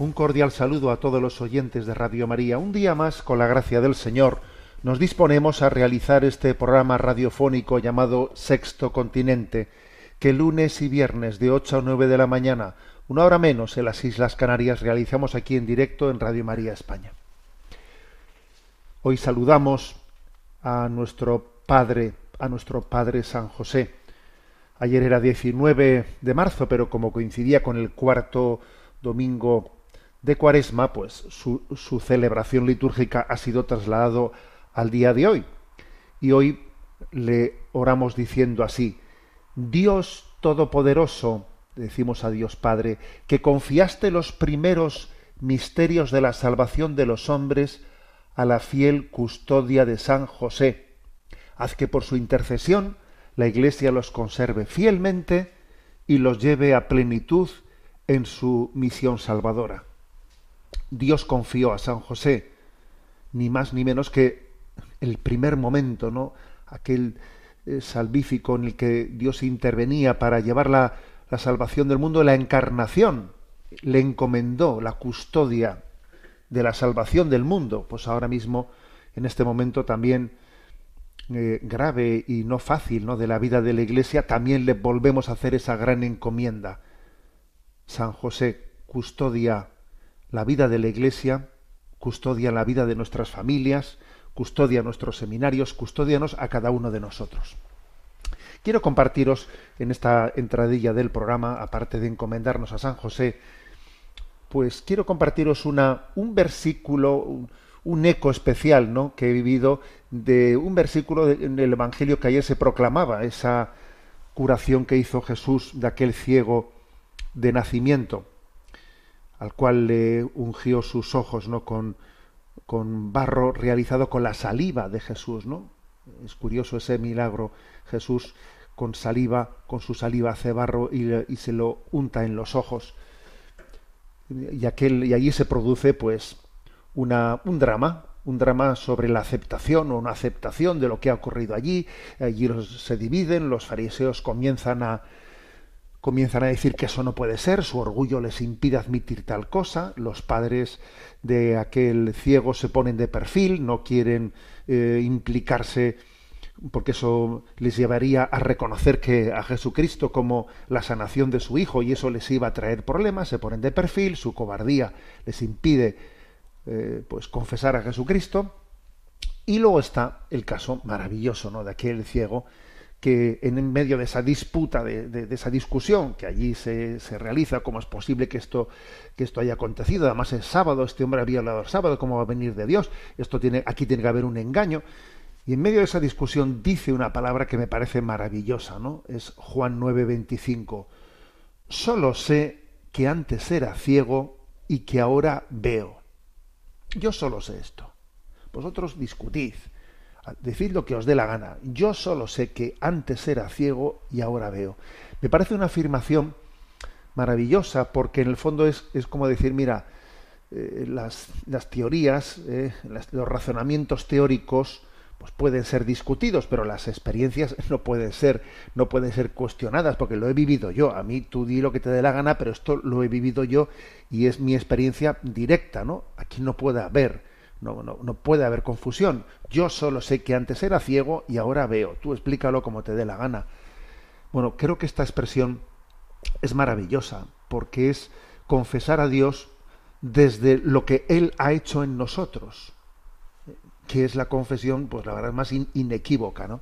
Un cordial saludo a todos los oyentes de Radio María. Un día más, con la gracia del Señor, nos disponemos a realizar este programa radiofónico llamado Sexto Continente, que lunes y viernes de 8 a 9 de la mañana, una hora menos en las Islas Canarias, realizamos aquí en directo en Radio María España. Hoy saludamos a nuestro Padre, a nuestro Padre San José. Ayer era 19 de marzo, pero como coincidía con el cuarto domingo de Cuaresma, pues su, celebración litúrgica ha sido trasladado al día de hoy. Y hoy le oramos diciendo así, Dios Todopoderoso, decimos a Dios Padre, que confiaste los primeros misterios de la salvación de los hombres a la fiel custodia de San José. Haz que por su intercesión la Iglesia los conserve fielmente y los lleve a plenitud en su misión salvadora. Dios confió a San José ni más ni menos que el primer momento, ¿no? Aquel eh, salvífico en el que Dios intervenía para llevar la, salvación del mundo, la encarnación, le encomendó la custodia de la salvación del mundo. Pues ahora mismo, en este momento también eh, grave y no fácil, ¿no? De la vida de la Iglesia, también le volvemos a hacer esa gran encomienda. San José custodia la vida de la Iglesia, custodia la vida de nuestras familias, custodia nuestros seminarios, custódianos a cada uno de nosotros. Quiero compartiros en esta entradilla del programa, aparte de encomendarnos a San José, pues quiero compartiros una, un versículo, un, eco especial ¿no? que he vivido de un versículo en el Evangelio que ayer se proclamaba, esa curación que hizo Jesús de aquel ciego de nacimiento, al cual le ungió sus ojos ¿no? con, con barro realizado con la saliva de Jesús, ¿no? Es curioso ese milagro. Jesús con saliva, con su saliva hace barro y, y se lo unta en los ojos. Y, aquel, y allí se produce, pues, una, un drama, un drama sobre la aceptación o una aceptación de lo que ha ocurrido allí. Allí los- se dividen, los fariseos comienzan a, comienzan a decir que eso no puede ser, su orgullo les impide admitir tal cosa, los padres de aquel ciego se ponen de perfil, no quieren eh, implicarse porque eso les llevaría a reconocer que a Jesucristo como la sanación de su hijo y eso les iba a traer problemas, se ponen de perfil, su cobardía les impide eh, pues confesar a Jesucristo y luego está el caso maravilloso ¿no? de aquel ciego que en medio de esa disputa, de, esa discusión que allí se, se realiza, cómo es posible que esto, que esto haya acontecido, además es sábado, este hombre había hablado el sábado, cómo va a venir de Dios, esto tiene, aquí tiene que haber un engaño, y en medio de esa discusión dice una palabra que me parece maravillosa, ¿no? Es Juan 9:25. Solo sé que antes era ciego y que ahora veo. Yo solo sé esto. Vosotros discutid, decid lo que os dé la gana. Yo solo sé que antes era ciego y ahora veo. Me parece una afirmación maravillosa porque en el fondo es, es como decir, mira, eh, las, las teorías, eh, los razonamientos teóricos, pues pueden ser discutidos, pero las experiencias no pueden ser, no pueden ser cuestionadas, porque lo he vivido yo. A mí tú di lo que te dé la gana, pero esto lo he vivido yo y es mi experiencia directa, ¿no? Aquí no puede haber, no, no, no puede haber confusión. Yo solo sé que antes era ciego y ahora veo. Tú explícalo como te dé la gana. Bueno, creo que esta expresión es maravillosa, porque es confesar a Dios desde lo que Él ha hecho en nosotros, que es la confesión, pues la verdad, más in- inequívoca, ¿no?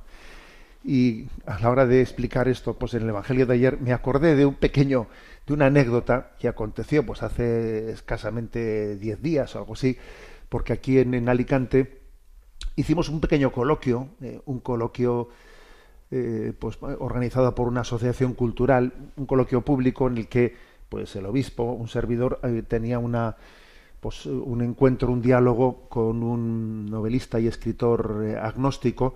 Y a la hora de explicar esto, pues en el Evangelio de ayer me acordé de un pequeño, de una anécdota que aconteció pues hace escasamente diez días o algo así, porque aquí en, en Alicante hicimos un pequeño coloquio, eh, un coloquio eh, pues organizado por una asociación cultural, un coloquio público en el que pues el obispo, un servidor, eh, tenía una pues un encuentro, un diálogo con un novelista y escritor agnóstico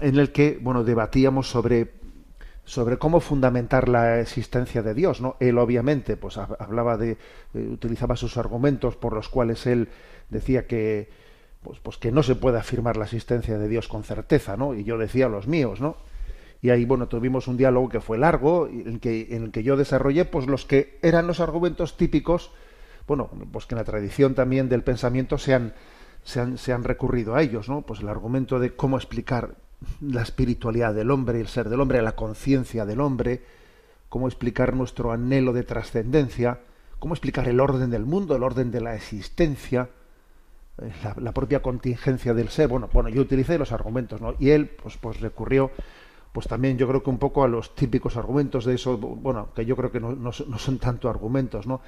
en el que bueno debatíamos sobre sobre cómo fundamentar la existencia de Dios, ¿no? Él obviamente pues hablaba de utilizaba sus argumentos por los cuales él decía que pues, pues que no se puede afirmar la existencia de Dios con certeza, ¿no? Y yo decía los míos, ¿no? Y ahí, bueno, tuvimos un diálogo que fue largo, en que, en el que yo desarrollé, pues los que eran los argumentos típicos, bueno, pues que en la tradición también del pensamiento se han, se han, se han recurrido a ellos, ¿no? Pues el argumento de cómo explicar la espiritualidad del hombre, el ser del hombre, la conciencia del hombre, cómo explicar nuestro anhelo de trascendencia, cómo explicar el orden del mundo, el orden de la existencia, eh, la, propia contingencia del ser. Bueno, bueno, yo utilicé los argumentos, ¿no? Y él, pues, pues recurrió, pues también yo creo que un poco a los típicos argumentos de eso, bueno, que yo creo que no, no, son tanto argumentos, ¿no?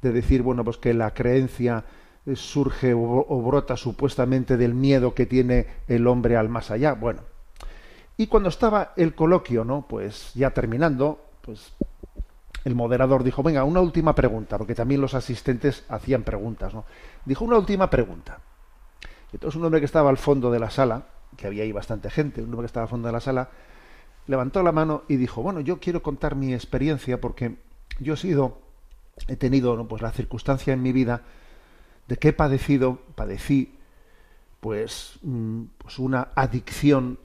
De decir, bueno, pues que la creencia eh, surge o, brota supuestamente del miedo que tiene el hombre al más allá. Bueno, y cuando estaba el coloquio, ¿no? Pues ya terminando, pues el moderador dijo, venga, una última pregunta, porque también los asistentes hacían preguntas, ¿no? Dijo una última pregunta. Entonces un hombre que estaba al fondo de la sala, que había ahí bastante gente, un hombre que estaba al fondo de la sala, levantó la mano y dijo, bueno, yo quiero contar mi experiencia porque yo he sido, he tenido ¿no? pues la circunstancia en mi vida de que he padecido, padecí, pues, mm, pues una adicción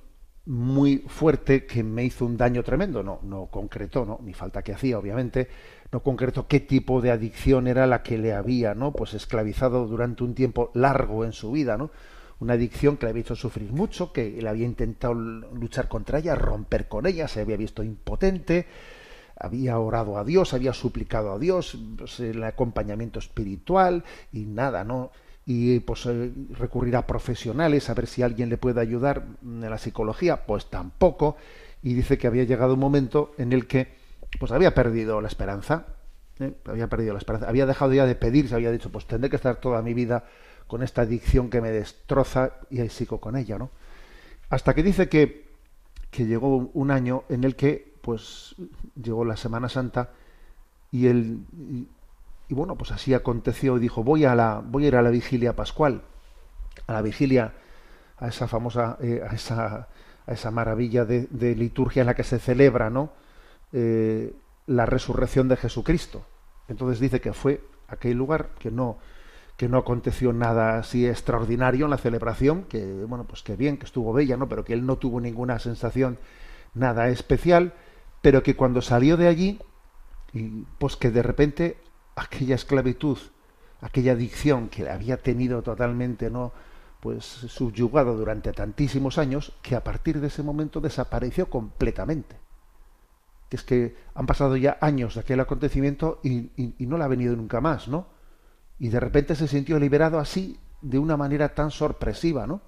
muy fuerte que me hizo un daño tremendo. No, no concretó, ¿no? Ni falta que hacía, obviamente. No concretó qué tipo de adicción era la que le había, ¿no? Pues esclavizado durante un tiempo largo en su vida, ¿no? Una adicción que le había hecho sufrir mucho, que le había intentado luchar contra ella, romper con ella, se había visto impotente, había orado a Dios, había suplicado a Dios, pues, el acompañamiento espiritual y nada, ¿no? Y pues eh, recurrir a profesionales a ver si alguien le puede ayudar en la psicología pues tampoco. Y dice que había llegado un momento en el que pues había perdido la esperanza ¿eh? había perdido la esperanza. Había dejado ya de pedir se había dicho pues tendré que estar toda mi vida con esta adicción que me destroza y ahí sigo con ella no hasta que dice que que llegó un año en el que pues llegó la Semana Santa y él y bueno, pues así aconteció y dijo, voy a, la, voy a ir a la vigilia pascual, a la vigilia, a esa famosa, eh, a, esa, a esa maravilla de, liturgia en la que se celebra, ¿no? Eh, la resurrección de Jesucristo. Entonces dice que fue aquel lugar que no, que no aconteció nada así extraordinario en la celebración, que bueno, pues que bien, que estuvo bella, ¿no? Pero que él no tuvo ninguna sensación nada especial, pero que cuando salió de allí, pues que de repente aquella esclavitud, aquella adicción que había tenido totalmente, ¿no? pues subyugado durante tantísimos años, que a partir de ese momento desapareció completamente. Es que han pasado ya años de aquel acontecimiento y, y no le ha venido nunca más, ¿no? Y de repente se sintió liberado así, de una manera tan sorpresiva, ¿no?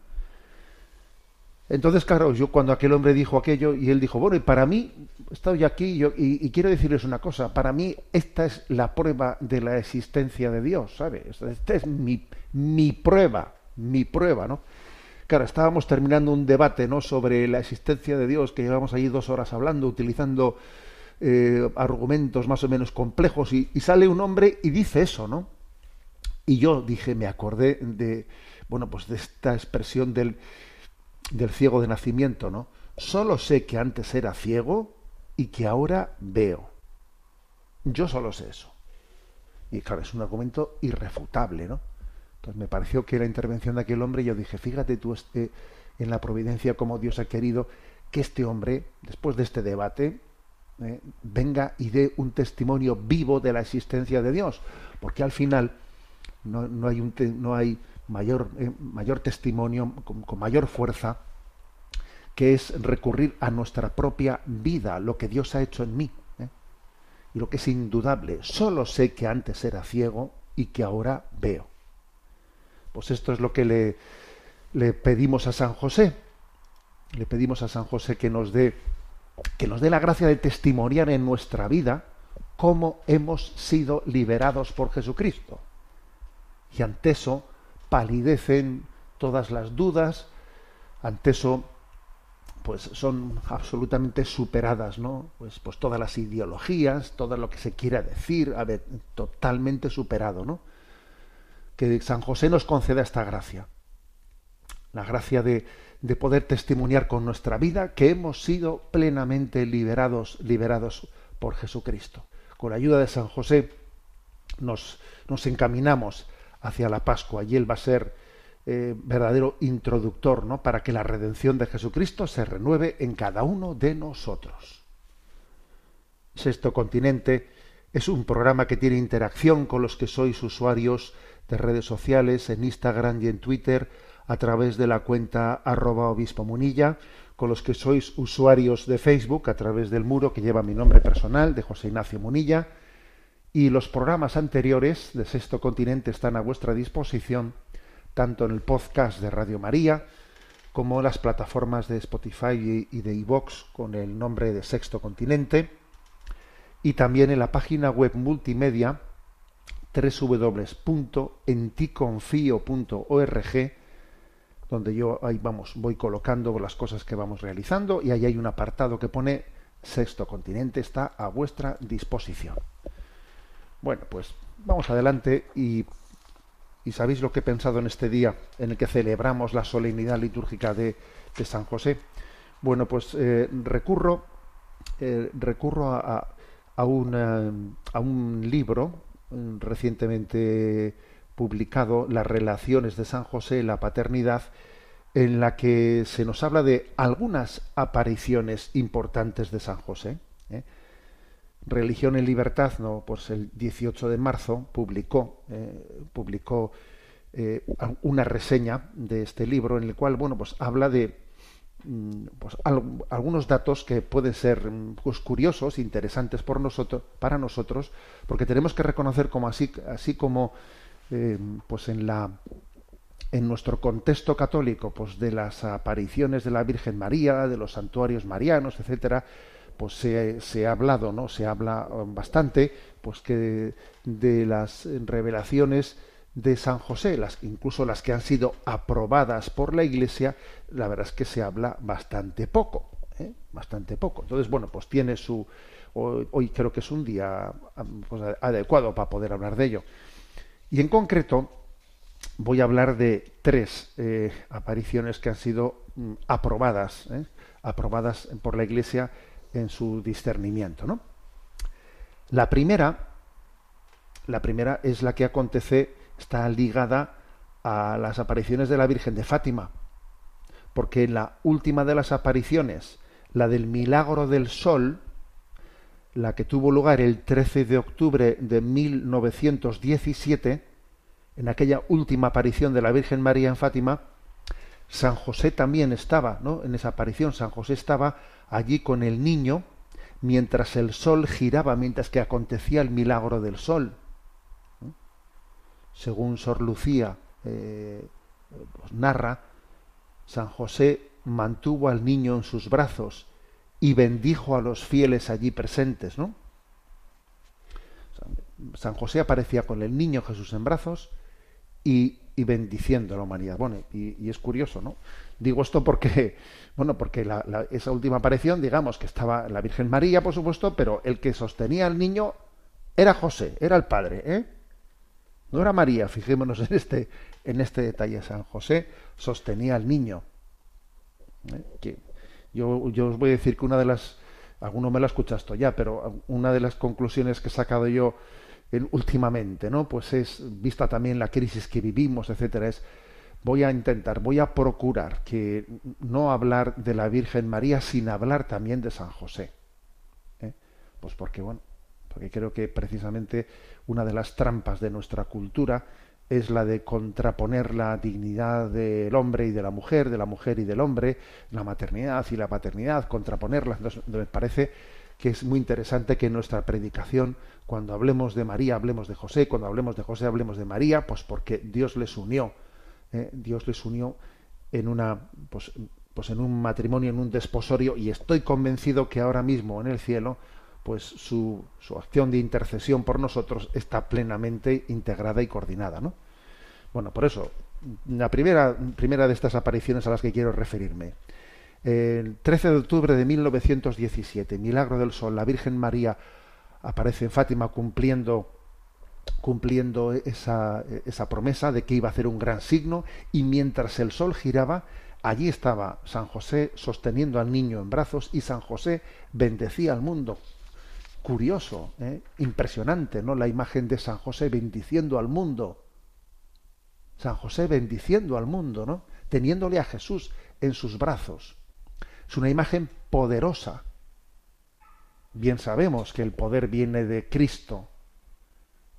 Entonces, claro, yo cuando aquel hombre dijo aquello y él dijo, bueno, y para mí, estoy aquí y, quiero decirles una cosa, para mí esta es la prueba de la existencia de Dios, ¿sabe? Esta es mi, mi prueba, mi prueba, ¿no? Claro, estábamos terminando un debate, ¿no? Sobre la existencia de Dios, que llevamos ahí dos horas hablando, utilizando eh, argumentos más o menos complejos, y, y sale un hombre y dice eso, ¿no? Y yo dije, me acordé de, bueno, pues de esta expresión del del ciego de nacimiento, ¿no? Solo sé que antes era ciego y que ahora veo. Yo solo sé eso. Y claro, es un argumento irrefutable, ¿no? Entonces me pareció que la intervención de aquel hombre, yo dije, fíjate tú este, en la providencia como Dios ha querido que este hombre, después de este debate, eh, venga y dé un testimonio vivo de la existencia de Dios. Porque al final no, no hay, un no hay mayor, eh, mayor testimonio, con, mayor fuerza, que es recurrir a nuestra propia vida, lo que Dios ha hecho en mí. ¿eh? Y lo que es indudable, solo sé que antes era ciego y que ahora veo. Pues esto es lo que le, le pedimos a San José. le pedimos a San José que nos dé que nos dé la gracia de testimoniar en nuestra vida cómo hemos sido liberados por Jesucristo. Y ante eso palidecen todas las dudas, ante eso pues son absolutamente superadas, ¿no? Pues, pues todas las ideologías, todo lo que se quiera decir, a ver, totalmente superado, ¿no? Que San José nos conceda esta gracia. La gracia de, de poder testimoniar con nuestra vida que hemos sido plenamente liberados, liberados por Jesucristo. Con la ayuda de San José nos, nos encaminamos hacia la Pascua y Él va a ser eh, verdadero introductor ¿no? para que la redención de Jesucristo se renueve en cada uno de nosotros. Sexto Continente es un programa que tiene interacción con los que sois usuarios de redes sociales en Instagram y en Twitter a través de la cuenta arroba obispo munilla, con los que sois usuarios de Facebook a través del muro que lleva mi nombre personal de José Ignacio Munilla, y los programas anteriores de Sexto Continente están a vuestra disposición tanto en el podcast de Radio María como en las plataformas de Spotify y de iVox con el nombre de Sexto Continente y también en la página web multimedia www.enticonfio.org donde yo ahí vamos voy colocando las cosas que vamos realizando y ahí hay un apartado que pone Sexto Continente está a vuestra disposición. Bueno, pues vamos adelante y, sabéis lo que he pensado en este día en el que celebramos la solemnidad litúrgica de, San José. Bueno, pues eh, recurro eh, recurro a, a, a, un, eh, libro recientemente publicado, Las relaciones de San José, la paternidad, en la que se nos habla de algunas apariciones importantes de San José. Religión en Libertad, no, pues el 18 de marzo publicó, eh, publicó eh, una reseña de este libro en el cual, bueno, pues habla de mm, pues, al, algunos datos que pueden ser pues, curiosos, interesantes por nosotros, para nosotros, porque tenemos que reconocer como así, así como eh, pues en la en nuestro contexto católico, pues de las apariciones de la Virgen María, de los santuarios marianos, etcétera, pues se, ha hablado, ¿no? Se habla bastante, pues que de, las revelaciones de San José, las, incluso las que han sido aprobadas por la Iglesia, la verdad es que se habla bastante poco, ¿eh? bastante poco. Entonces, bueno, pues tiene su hoy, creo que es un día pues, adecuado para poder hablar de ello. Y en concreto voy a hablar de tres eh, apariciones que han sido mm, aprobadas, ¿eh? aprobadas por la Iglesia en su discernimiento. ¿no? La primera, la primera es la que acontece, está ligada a las apariciones de la Virgen de Fátima, porque en la última de las apariciones, la del milagro del sol, la que tuvo lugar el 13 de octubre de 1917, en aquella última aparición de la Virgen María en Fátima, San José también estaba, ¿no? En esa aparición San José estaba allí con el niño mientras el sol giraba, mientras que acontecía el milagro del sol. ¿no? Según Sor Lucía eh, pues narra, San José mantuvo al niño en sus brazos y bendijo a los fieles allí presentes, ¿no? San José aparecía con el niño Jesús en brazos y, bendiciendo a la humanidad. Bueno, y, es curioso, ¿no? Digo esto porque, bueno, porque la, la, esa última aparición, digamos que estaba la Virgen María, por supuesto, pero el que sostenía al niño era José, era el padre, ¿eh? No era María, fijémonos en este, en este detalle. San José sostenía al niño. ¿eh? Que yo, yo os voy a decir que una de las, alguno me lo ha escuchado ya, pero una de las conclusiones que he sacado yo en, últimamente, ¿no? Pues es, vista también la crisis que vivimos, etcétera, es voy a intentar, voy a procurar que no hablar de la Virgen María sin hablar también de San José. ¿eh? Pues porque, bueno, porque creo que precisamente una de las trampas de nuestra cultura es la de contraponer la dignidad del hombre y de la mujer, de la mujer y del hombre, la maternidad y la paternidad, contraponerlas. Entonces, me parece que es muy interesante que en nuestra predicación, cuando hablemos de María, hablemos de José, cuando hablemos de José, hablemos de María, pues porque Dios les unió, ¿eh? Dios les unió en una, pues, pues en un matrimonio, en un desposorio, y estoy convencido que ahora mismo en el cielo, pues su, su acción de intercesión por nosotros está plenamente integrada y coordinada, ¿no? Bueno, por eso, la primera, primera de estas apariciones a las que quiero referirme. El 13 de octubre de 1917, Milagro del Sol, la Virgen María aparece en Fátima cumpliendo cumpliendo esa, esa promesa de que iba a hacer un gran signo y mientras el sol giraba, allí estaba San José sosteniendo al niño en brazos y San José bendecía al mundo. Curioso, ¿eh? impresionante, ¿no? La imagen de San José bendiciendo al mundo. San José bendiciendo al mundo, ¿no? Teniéndole a Jesús en sus brazos. Es una imagen poderosa. Bien sabemos que el poder viene de Cristo,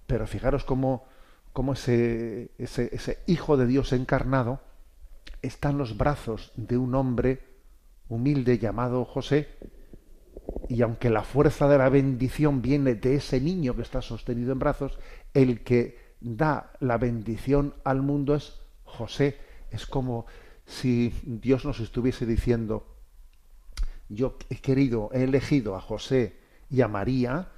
pero fijaros cómo, cómo ese, ese, ese Hijo de Dios encarnado está en los brazos de un hombre humilde llamado José, y aunque la fuerza de la bendición viene de ese niño que está sostenido en brazos, el que da la bendición al mundo es José. Es como si Dios nos estuviese diciendo, yo he querido, he elegido a José y a María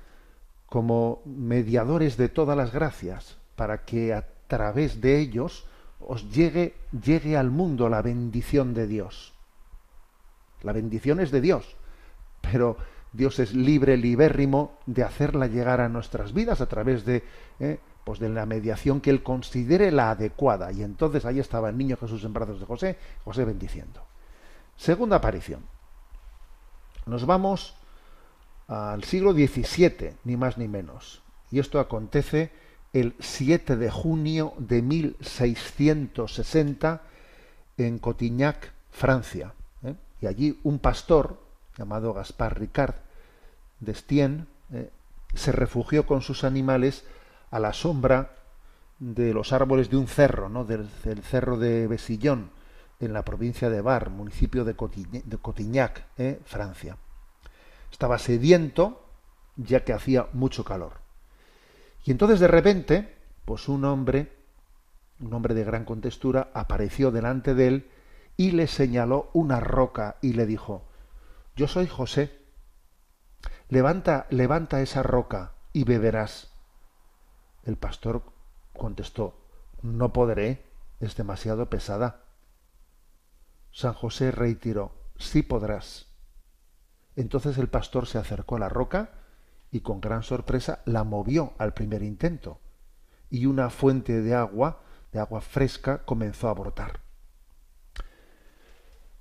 como mediadores de todas las gracias, para que a través de ellos os llegue, llegue al mundo la bendición de Dios. La bendición es de Dios, pero Dios es libre, libérrimo de hacerla llegar a nuestras vidas a través de, eh, pues de la mediación que Él considere la adecuada. Y entonces ahí estaba el niño Jesús en brazos de José, José bendiciendo. Segunda aparición. Nos vamos al siglo XVII, ni más ni menos. Y esto acontece el 7 de junio de 1660 en Cotignac, Francia. ¿eh? Y allí un pastor llamado Gaspar Ricard d'Estienne ¿eh? se refugió con sus animales a la sombra de los árboles de un cerro, ¿no? del, cerro de Besillón, en la provincia de Bar, municipio de, Cotignac, de Cotignac ¿eh? Francia. Estaba sediento, ya que hacía mucho calor. Y entonces de repente, pues un hombre, un hombre de gran contextura, apareció delante de él y le señaló una roca y le dijo, yo soy José, levanta, levanta esa roca y beberás. El pastor contestó, no podré, es demasiado pesada. San José reiteró, sí podrás. Entonces el pastor se acercó a la roca y con gran sorpresa la movió al primer intento y una fuente de agua, de agua fresca, comenzó a brotar.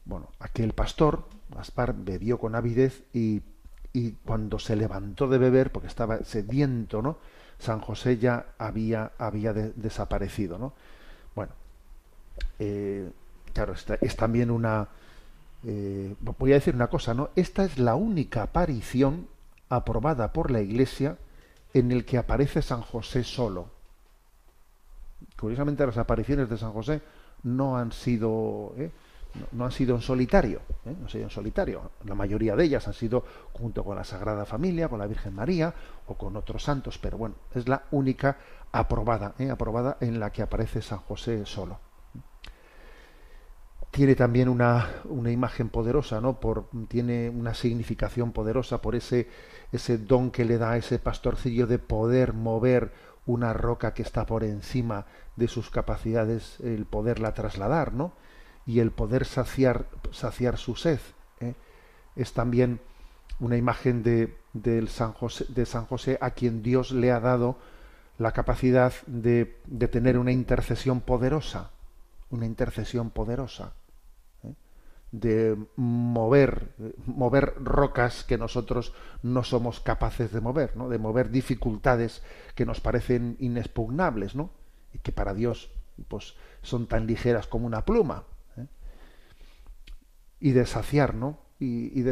Bueno, aquel pastor, Gaspar, bebió con avidez y, cuando se levantó de beber, porque estaba sediento, ¿no? San José ya había, había de, desaparecido, ¿no? Bueno, eh, claro, es también una... Eh, voy a decir una cosa, ¿no? Esta es la única aparición aprobada por la Iglesia en el que aparece San José solo. Curiosamente las apariciones de San José no han sido ¿eh? no, han sido en solitario, ¿eh? no han sido en solitario. La mayoría de ellas han sido junto con la Sagrada Familia, con la Virgen María o con otros santos, pero bueno, es la única aprobada, aprobada en la que aparece San José solo tiene también una, una, imagen poderosa, ¿no? Por, tiene una significación poderosa por ese, ese don que le da a ese pastorcillo de poder mover una roca que está por encima de sus capacidades, el poderla trasladar, ¿no? Y el poder saciar, saciar su sed. ¿eh? Es también una imagen de, del San José, de San José a quien Dios le ha dado la capacidad de, de tener una intercesión poderosa, una intercesión poderosa de mover, mover rocas que nosotros no somos capaces de mover, ¿no? de mover dificultades que nos parecen inexpugnables, ¿no? y que para Dios pues, son tan ligeras como una pluma. ¿eh? Y de saciar, ¿no? Y, y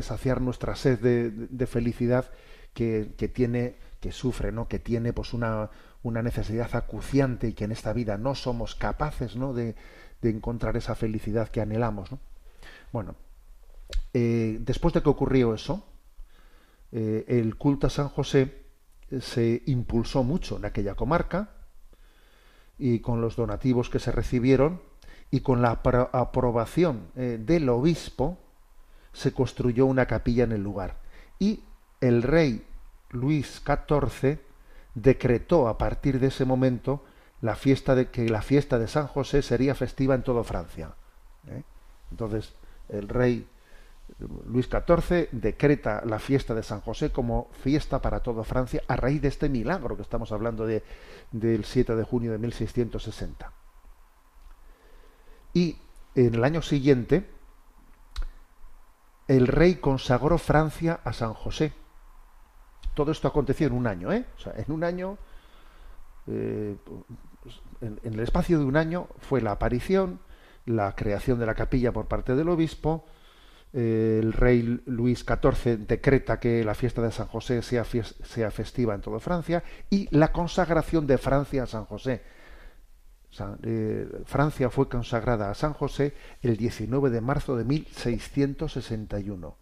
nuestra sed de, de felicidad que, que, tiene, que sufre, ¿no? que tiene pues una, una necesidad acuciante y que en esta vida no somos capaces ¿no? De, de encontrar esa felicidad que anhelamos. Bueno, eh, después de que ocurrió eso, eh, el culto a San José se impulsó mucho en aquella comarca y con los donativos que se recibieron y con la apro- aprobación eh, del obispo se construyó una capilla en el lugar. Y el rey Luis XIV decretó a partir de ese momento la fiesta de que la fiesta de San José sería festiva en toda Francia. ¿eh? Entonces, el rey Luis XIV decreta la fiesta de San José como fiesta para toda Francia a raíz de este milagro que estamos hablando de, del 7 de junio de 1660. Y en el año siguiente, el rey consagró Francia a San José. Todo esto aconteció en un año, ¿eh? O sea, en un año, eh, en, en el espacio de un año fue la aparición, la creación de la capilla por parte del obispo, eh, el rey Luis XIV decreta que la fiesta de San José sea, festiva en toda Francia y la consagración de Francia a San José. Eh, Francia fue consagrada a San José el 19 de marzo de 1661.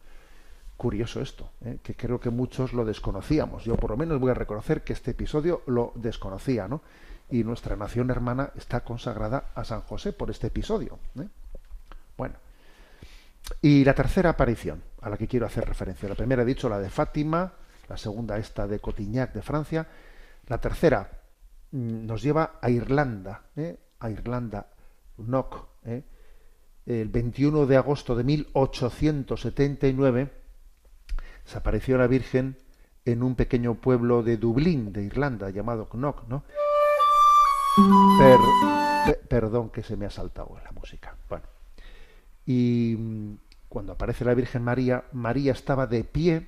Curioso esto, ¿eh? que creo que muchos lo desconocíamos. Yo por lo menos voy a reconocer que este episodio lo desconocía, ¿no? Y nuestra nación hermana está consagrada a San José por este episodio. ¿eh? Bueno, y la tercera aparición a la que quiero hacer referencia. La primera he dicho la de Fátima, la segunda esta de Cotignac de Francia. La tercera mm, nos lleva a Irlanda, ¿eh? a Irlanda, Knock, ¿eh? el 21 de agosto de 1879 se apareció la Virgen en un pequeño pueblo de Dublín, de Irlanda, llamado Knock, ¿no? Per- pe- perdón que se me ha saltado la música. Bueno, y mm, cuando aparece la Virgen María, María estaba de pie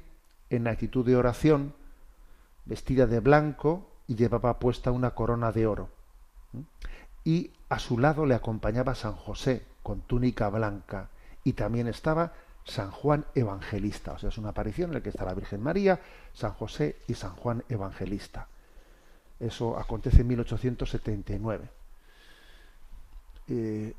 en actitud de oración, vestida de blanco y llevaba puesta una corona de oro. Y a su lado le acompañaba San José con túnica blanca y también estaba San Juan Evangelista. O sea, es una aparición en la que está la Virgen María, San José y San Juan Evangelista. Eso acontece en 1879 eh,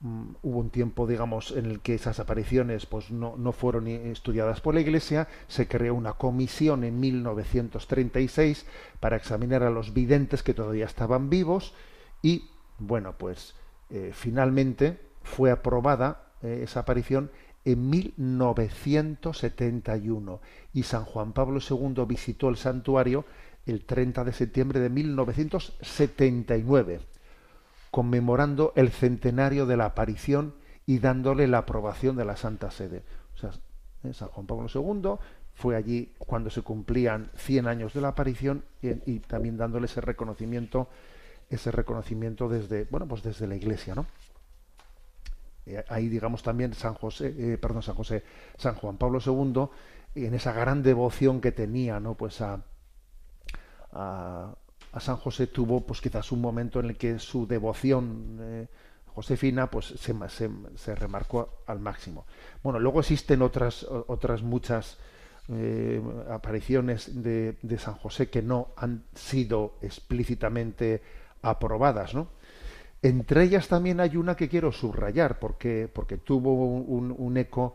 mm, hubo un tiempo, digamos, en el que esas apariciones pues, no, no fueron estudiadas por la Iglesia. Se creó una comisión en 1936 para examinar a los videntes que todavía estaban vivos y, bueno, pues eh, finalmente fue aprobada eh, esa aparición en 1971 y San Juan Pablo II visitó el santuario el 30 de septiembre de 1979 conmemorando el centenario de la aparición y dándole la aprobación de la Santa Sede. O sea, eh, San Juan Pablo II fue allí cuando se cumplían 100 años de la aparición y, también dándole ese reconocimiento, ese reconocimiento desde, bueno, pues desde la Iglesia, ¿no? Eh, ahí digamos también San José, eh, perdón, San José, San Juan Pablo II, en esa gran devoción que tenía, ¿no? Pues a, a, San José tuvo pues quizás un momento en el que su devoción eh, Josefina pues se, se, remarcó al máximo. Bueno, luego existen otras otras muchas eh, apariciones de, de San José que no han sido explícitamente aprobadas, ¿no? Entre ellas también hay una que quiero subrayar porque porque tuvo un, un eco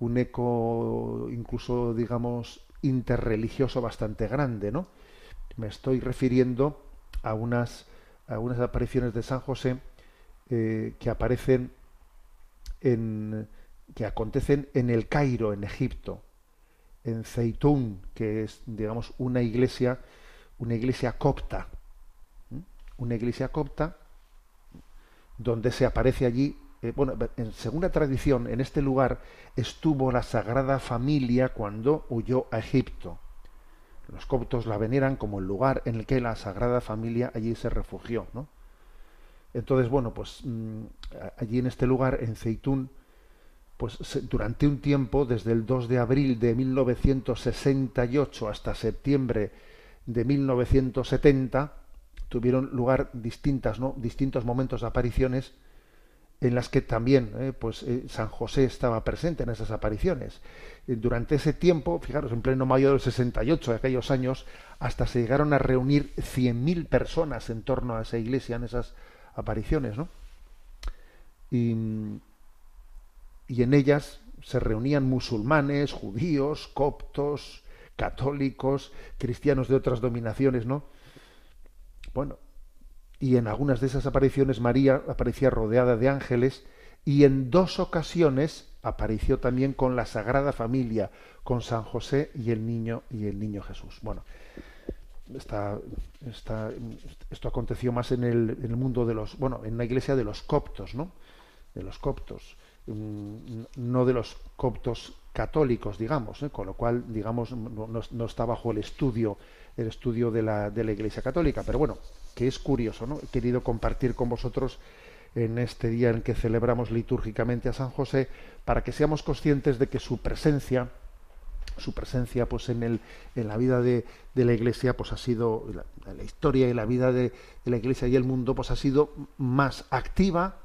un eco incluso digamos interreligioso bastante grande, ¿no? Me estoy refiriendo a unas, a unas apariciones de San José eh, que aparecen en que acontecen en el Cairo, en Egipto, en Zeitún, que es, digamos, una iglesia, una iglesia copta, una iglesia copta, donde se aparece allí, eh, bueno, en según la tradición, en este lugar estuvo la Sagrada Familia cuando huyó a Egipto. Los coptos la veneran como el lugar en el que la Sagrada Familia allí se refugió, ¿no? Entonces, bueno, pues mm, allí en este lugar, en Zeitún, pues durante un tiempo, desde el 2 de abril de 1968 hasta septiembre de 1970, tuvieron lugar distintas, ¿no? distintos momentos de apariciones en las que también eh, pues, eh, San José estaba presente en esas apariciones. Eh, durante ese tiempo, fijaros, en pleno mayo del 68, de aquellos años, hasta se llegaron a reunir 100.000 personas en torno a esa iglesia en esas apariciones, ¿no? Y, y en ellas se reunían musulmanes, judíos, coptos, católicos, cristianos de otras dominaciones, ¿no? Bueno, y en algunas de esas apariciones María aparecía rodeada de ángeles y en dos ocasiones apareció también con la Sagrada Familia, con San José y el niño y el niño Jesús. Bueno, esta, esta, esto aconteció más en el, en el, mundo de los, bueno, en la iglesia de los coptos, ¿no? De los coptos, no de los coptos católicos, digamos, ¿eh? con lo cual, digamos, no, no, está bajo el estudio, el estudio de la, de la iglesia católica, pero bueno, que es curioso, ¿no? He querido compartir con vosotros en este día en que celebramos litúrgicamente a San José, para que seamos conscientes de que su presencia, su presencia pues en, el, en la vida de, de la Iglesia pues ha sido, la, la historia y la vida de, de, la Iglesia y el mundo pues ha sido más activa,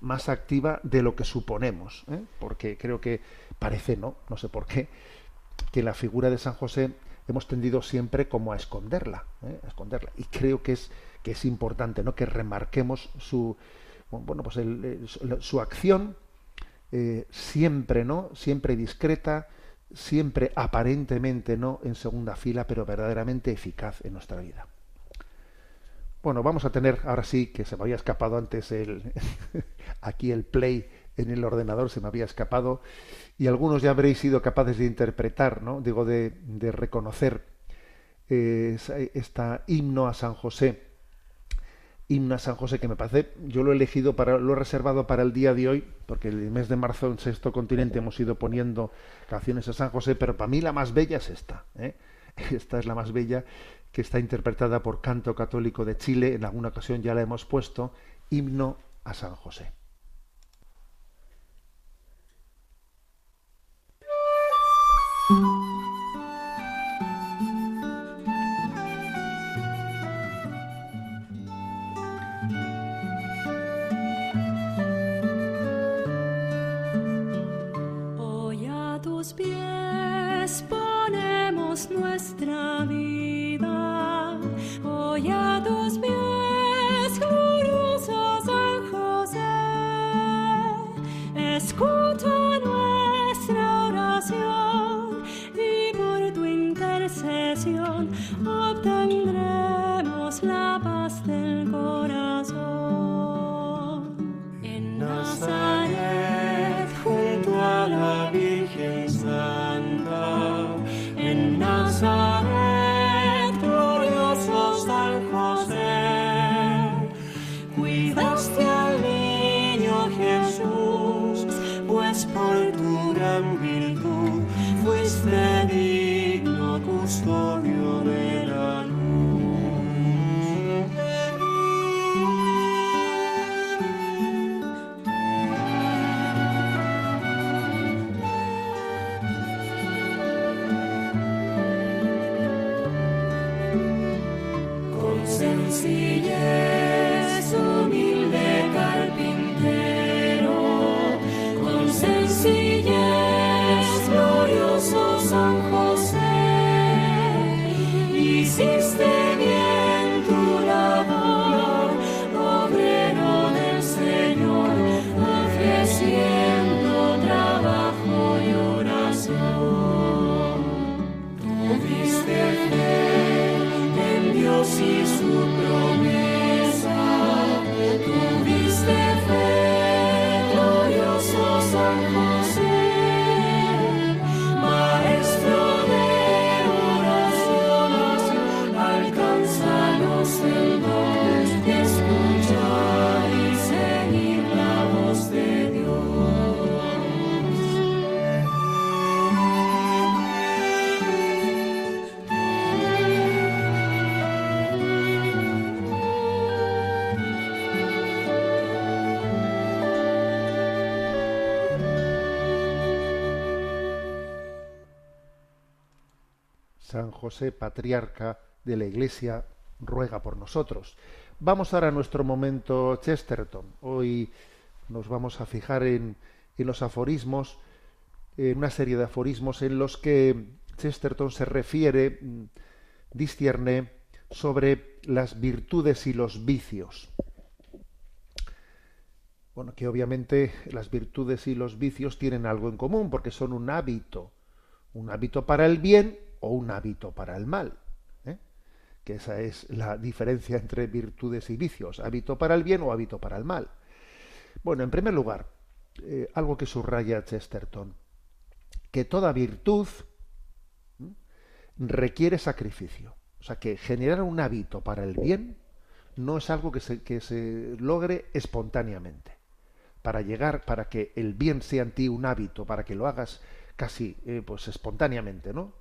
más activa de lo que suponemos, ¿eh? porque creo que parece, ¿no? No sé por qué, que la figura de San José hemos tendido siempre como a esconderla, ¿eh? a esconderla. Y creo que es, es importante, ¿no? Que remarquemos su, bueno, pues su acción eh, siempre, ¿no? Siempre discreta, siempre aparentemente no en segunda fila, pero verdaderamente eficaz en nuestra vida. Bueno, vamos a tener ahora sí que se me había escapado antes el aquí el play en el ordenador se me había escapado y algunos ya habréis sido capaces de interpretar, ¿no? Digo de, de reconocer eh, esta himno a San José himno a San José que me parece, yo lo he elegido para, lo he reservado para el día de hoy, porque el mes de marzo en Sexto Continente hemos ido poniendo canciones a San José, pero para mí la más bella es esta. ¿eh? Esta es la más bella, que está interpretada por Canto Católico de Chile, en alguna ocasión ya la hemos puesto, himno a San José. José, patriarca de la Iglesia, ruega por nosotros. Vamos ahora a nuestro momento Chesterton. Hoy nos vamos a fijar en, los aforismos, en una serie de aforismos en los que Chesterton se refiere, mm, discierne sobre las virtudes y los vicios. Bueno, que obviamente las virtudes y los vicios tienen algo en común porque son un hábito, un hábito para el bien o un hábito para el mal. ¿eh? que esa es la diferencia entre virtudes y vicios, hábito para el bien o hábito para el mal. Bueno, en primer lugar, eh, algo que subraya Chesterton, que toda virtud requiere sacrificio. O sea, que generar un hábito para el bien no es algo que se, que se logre espontáneamente. Para llegar, para que el bien sea en ti un hábito, para que lo hagas casi eh, pues espontáneamente, ¿no?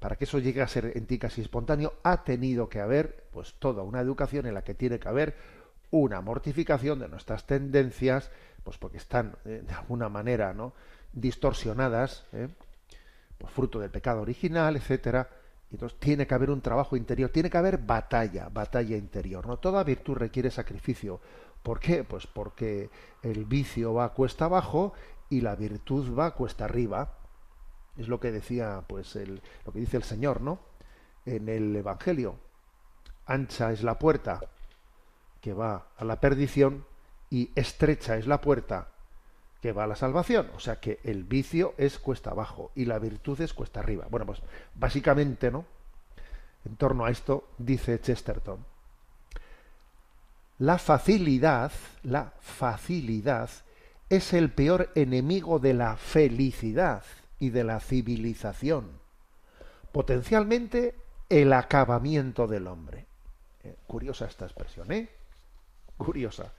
Para que eso llegue a ser en ti casi espontáneo, ha tenido que haber pues toda una educación en la que tiene que haber una mortificación de nuestras tendencias, pues porque están eh, de alguna manera, ¿no? distorsionadas, ¿eh? pues fruto del pecado original, etcétera. Y entonces tiene que haber un trabajo interior, tiene que haber batalla, batalla interior. No toda virtud requiere sacrificio. ¿Por qué? Pues porque el vicio va cuesta abajo y la virtud va cuesta arriba. Es lo que decía, pues, el, lo que dice el Señor, ¿no? En el Evangelio. Ancha es la puerta que va a la perdición y estrecha es la puerta que va a la salvación. O sea que el vicio es cuesta abajo y la virtud es cuesta arriba. Bueno, pues básicamente, ¿no? En torno a esto dice Chesterton. La facilidad, la facilidad es el peor enemigo de la felicidad y de la civilización. Potencialmente el acabamiento del hombre. Eh, curiosa esta expresión, ¿eh? Curiosa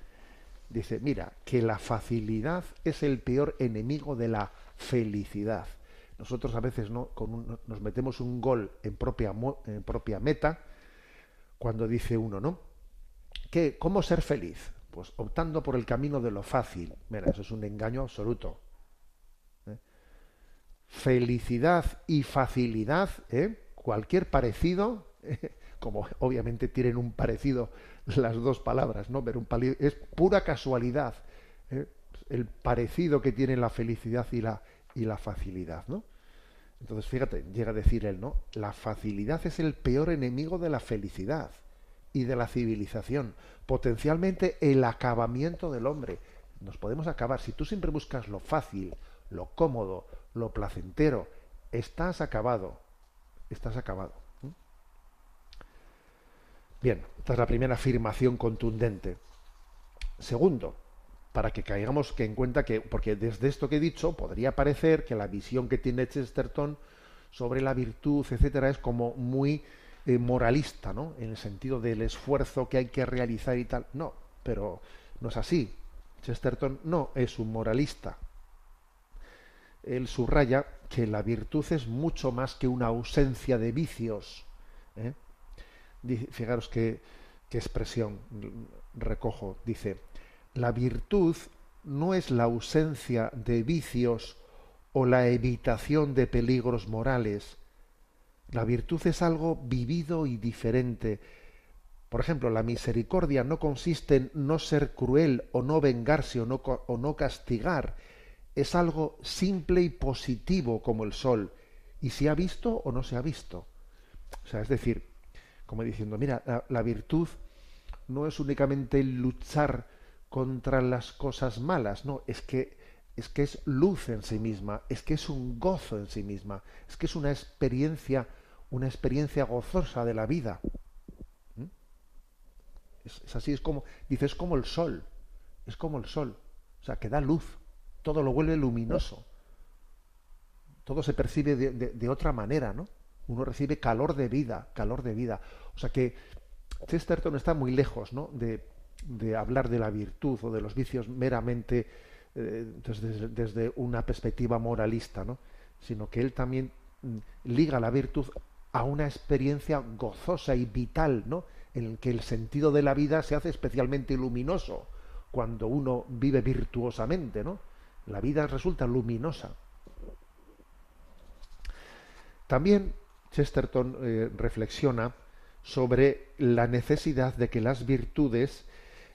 dice, mira, que la facilidad es el peor enemigo de la felicidad. Nosotros a veces no Con un- nos metemos un gol en propia, en propia meta cuando dice uno, ¿no? ¿Qué, ¿Cómo ser feliz? Pues optando por el camino de lo fácil. Mira, eso es un engaño absoluto. Felicidad y facilidad, ¿eh? cualquier parecido, como obviamente tienen un parecido las dos palabras, ¿no? Pero un es pura casualidad ¿eh? el parecido que tienen la felicidad y la, y la facilidad, ¿no? Entonces, fíjate, llega a decir él, ¿no? La facilidad es el peor enemigo de la felicidad y de la civilización, potencialmente el acabamiento del hombre. Nos podemos acabar. Si tú siempre buscas lo fácil, lo cómodo, lo placentero, estás acabado. Estás acabado. Bien, esta es la primera afirmación contundente. Segundo, para que caigamos que en cuenta que, porque desde esto que he dicho, podría parecer que la visión que tiene Chesterton sobre la virtud, etcétera, es como muy eh, moralista, ¿no? En el sentido del esfuerzo que hay que realizar y tal. No, pero no es así. Chesterton no es un moralista. Él subraya que la virtud es mucho más que una ausencia de vicios. ¿eh? Fijaros qué, qué expresión recojo. Dice, la virtud no es la ausencia de vicios o la evitación de peligros morales. La virtud es algo vivido y diferente. Por ejemplo, la misericordia no consiste en no ser cruel o no vengarse o no, o no castigar. Es algo simple y positivo como el sol. Y se ha visto o no se ha visto. O sea, es decir, como diciendo, mira, la, virtud no es únicamente luchar contra las cosas malas, no, es que es que es luz en sí misma, es que es un gozo en sí misma, es que es una experiencia, una experiencia gozosa de la vida. ¿Mm? Es, es así, es como, dice, es como el sol, es como el sol, o sea, que da luz, todo lo vuelve luminoso, todo se percibe de, otra manera, ¿no? Uno recibe calor de vida, calor de vida. O sea que Chesterton está muy lejos, ¿no? De, de hablar de la virtud o de los vicios meramente eh, desde, desde una perspectiva moralista, ¿no? Sino que él también mm, liga la virtud a una experiencia gozosa y vital, ¿no? En el que el sentido de la vida se hace especialmente luminoso cuando uno vive virtuosamente, ¿no? La vida resulta luminosa. También Chesterton eh, reflexiona sobre la necesidad de que las virtudes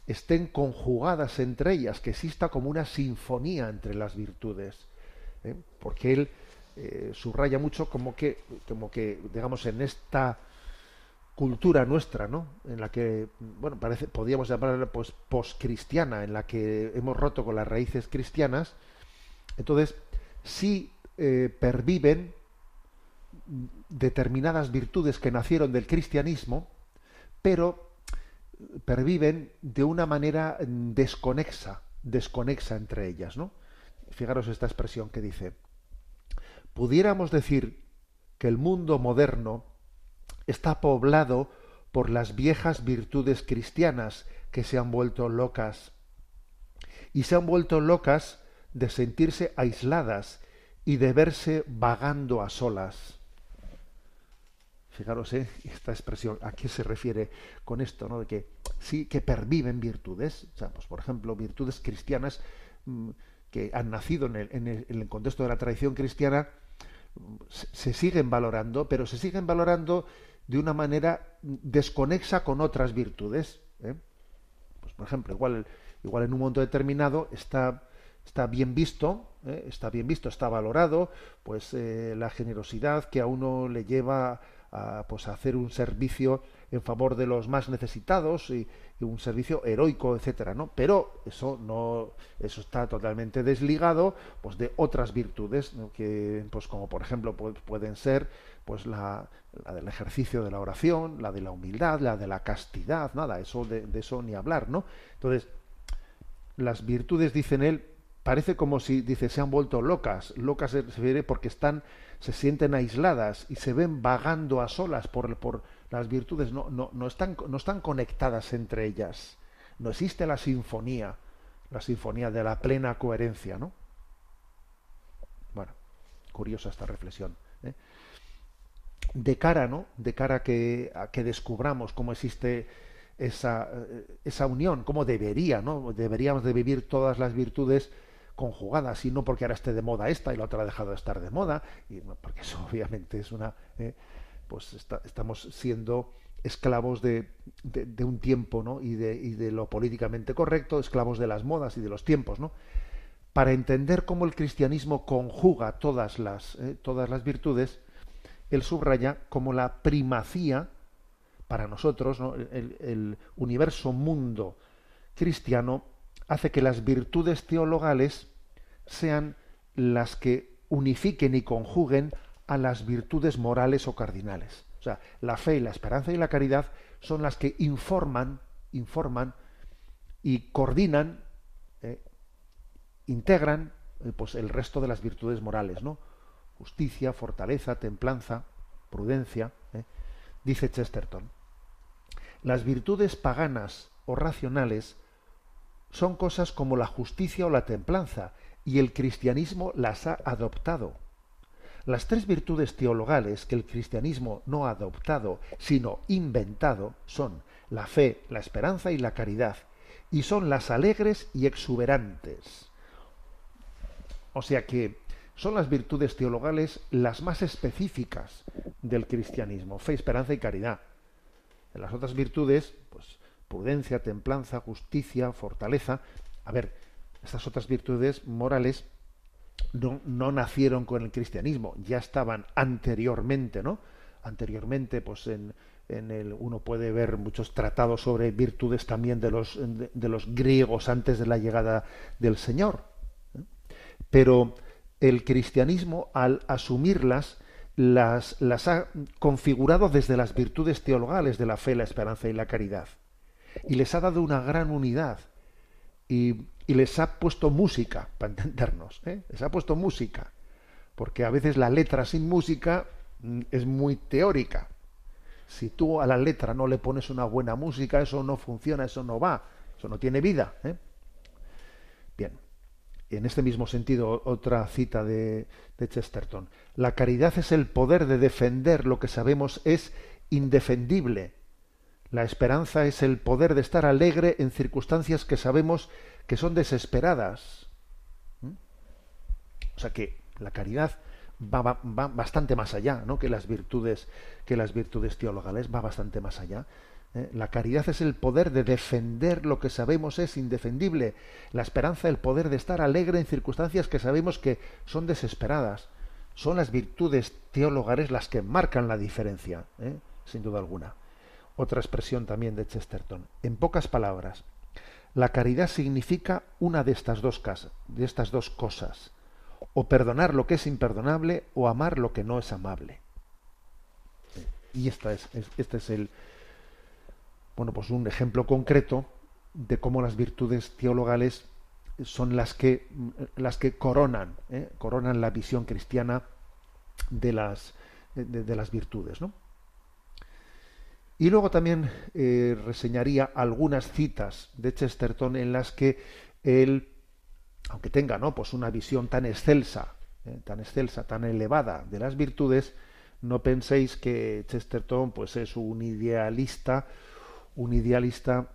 estén conjugadas entre ellas, que exista como una sinfonía entre las virtudes, ¿eh? porque él eh, subraya mucho como que, como que, digamos, en esta cultura nuestra, ¿no? En la que, bueno, parece, podríamos llamarla pues poscristiana, en la que hemos roto con las raíces cristianas, entonces sí eh, perviven determinadas virtudes que nacieron del cristianismo, pero perviven de una manera desconexa, desconexa entre ellas, ¿no? Fijaros esta expresión que dice, pudiéramos decir que el mundo moderno está poblado por las viejas virtudes cristianas que se han vuelto locas. Y se han vuelto locas de sentirse aisladas y de verse vagando a solas. Fijaros ¿eh? esta expresión, ¿a qué se refiere con esto? ¿no? De que sí que perviven virtudes, pues, por ejemplo, virtudes cristianas mm, que han nacido en el, en, el, en el, contexto de la tradición cristiana, se, siguen valorando, pero se siguen valorando de una manera desconexa con otras virtudes. ¿eh? Pues, por ejemplo, igual, igual en un momento determinado está, está bien visto, ¿eh? está bien visto, está valorado, pues eh, la generosidad que a uno le lleva a, pues, a hacer un servicio en favor de los más necesitados y, un servicio heroico, etcétera, ¿no? Pero eso no, eso está totalmente desligado, pues, de otras virtudes que, pues, como por ejemplo pueden ser, pues, la, la, del ejercicio de la oración, la de la humildad, la de la castidad, nada, eso de, de eso ni hablar, ¿no? Entonces, las virtudes, dicen él, parece como si, dice, se han vuelto locas. Locas se refiere porque están, se sienten aisladas y se ven vagando a solas por, por las virtudes. No, no, no, están, no están conectadas entre ellas. No existe la sinfonía, la sinfonía de la plena coherencia, ¿no? Bueno, curiosa esta reflexión. ¿eh? De cara, ¿no? De cara a que, que descubramos cómo existe esa, esa unión, cómo debería, ¿no? Deberíamos de vivir todas las virtudes conjugadas y no porque ahora esté de moda esta y la otra ha dejado de estar de moda y porque eso obviamente es una eh, pues estamos siendo esclavos de, un tiempo ¿no? y, de, lo políticamente correcto esclavos de las modas y de los tiempos no para entender cómo el cristianismo conjuga todas las eh, todas las virtudes él subraya como la primacía para nosotros ¿no? el, el universo mundo cristiano hace que las virtudes teologales sean las que unifiquen y conjuguen a las virtudes morales o cardinales. O sea, la fe, la esperanza y la caridad son las que informan, informan y coordinan, eh, integran eh, pues el resto de las virtudes morales, ¿no? Justicia, fortaleza, templanza, prudencia, eh. dice Chesterton. Las virtudes paganas o racionales son cosas como la justicia o la templanza, y el cristianismo las ha adoptado. Las tres virtudes teologales que el cristianismo no ha adoptado, sino inventado, son la fe, la esperanza y la caridad, y son las alegres y exuberantes. O sea que son las virtudes teologales las más específicas del cristianismo, fe, esperanza y caridad. Las otras virtudes, pues prudencia, templanza, justicia, fortaleza. A ver, estas otras virtudes morales no, no, nacieron con el cristianismo, ya estaban anteriormente, ¿no? Anteriormente, pues en, en el, uno puede ver muchos tratados sobre virtudes también de los, de, de los griegos antes de la llegada del Señor. ¿eh? Pero el cristianismo, al asumirlas, las, las ha configurado desde las virtudes teologales de la fe, la esperanza y la caridad y les ha dado una gran unidad y, y les ha puesto música, para entendernos, ¿eh? les ha puesto música, porque a veces la letra sin música mm, es muy teórica. Si tú a la letra no le pones una buena música, eso no funciona, eso no va, eso no tiene vida. ¿eh? Bien, en este mismo sentido, otra cita de, de Chesterton. La caridad es el poder de defender lo que sabemos es indefendible la esperanza es el poder de estar alegre en circunstancias que sabemos que son desesperadas. ¿Mm? O sea que la caridad va, bastante más allá, ¿no? Que las virtudes, que las virtudes teologales va bastante más allá. ¿eh? La caridad es el poder de defender lo que sabemos es indefendible. La esperanza el poder de estar alegre en circunstancias que sabemos que son desesperadas. Son las virtudes teologales las que marcan la diferencia, ¿eh? sin duda alguna. Otra expresión también de Chesterton. En pocas palabras, la caridad significa una de estas dos, casas, de estas dos cosas. O perdonar lo que es imperdonable o amar lo que no es amable. Y esta es, este es el, bueno, pues un ejemplo concreto de cómo las virtudes teologales son las que las que coronan, ¿eh? coronan la visión cristiana de las de, las virtudes, ¿no? Y luego también eh, reseñaría algunas citas de Chesterton en las que él, aunque tenga ¿no? pues una visión tan excelsa, eh, tan excelsa, tan elevada de las virtudes, no penséis que Chesterton pues es un idealista, un idealista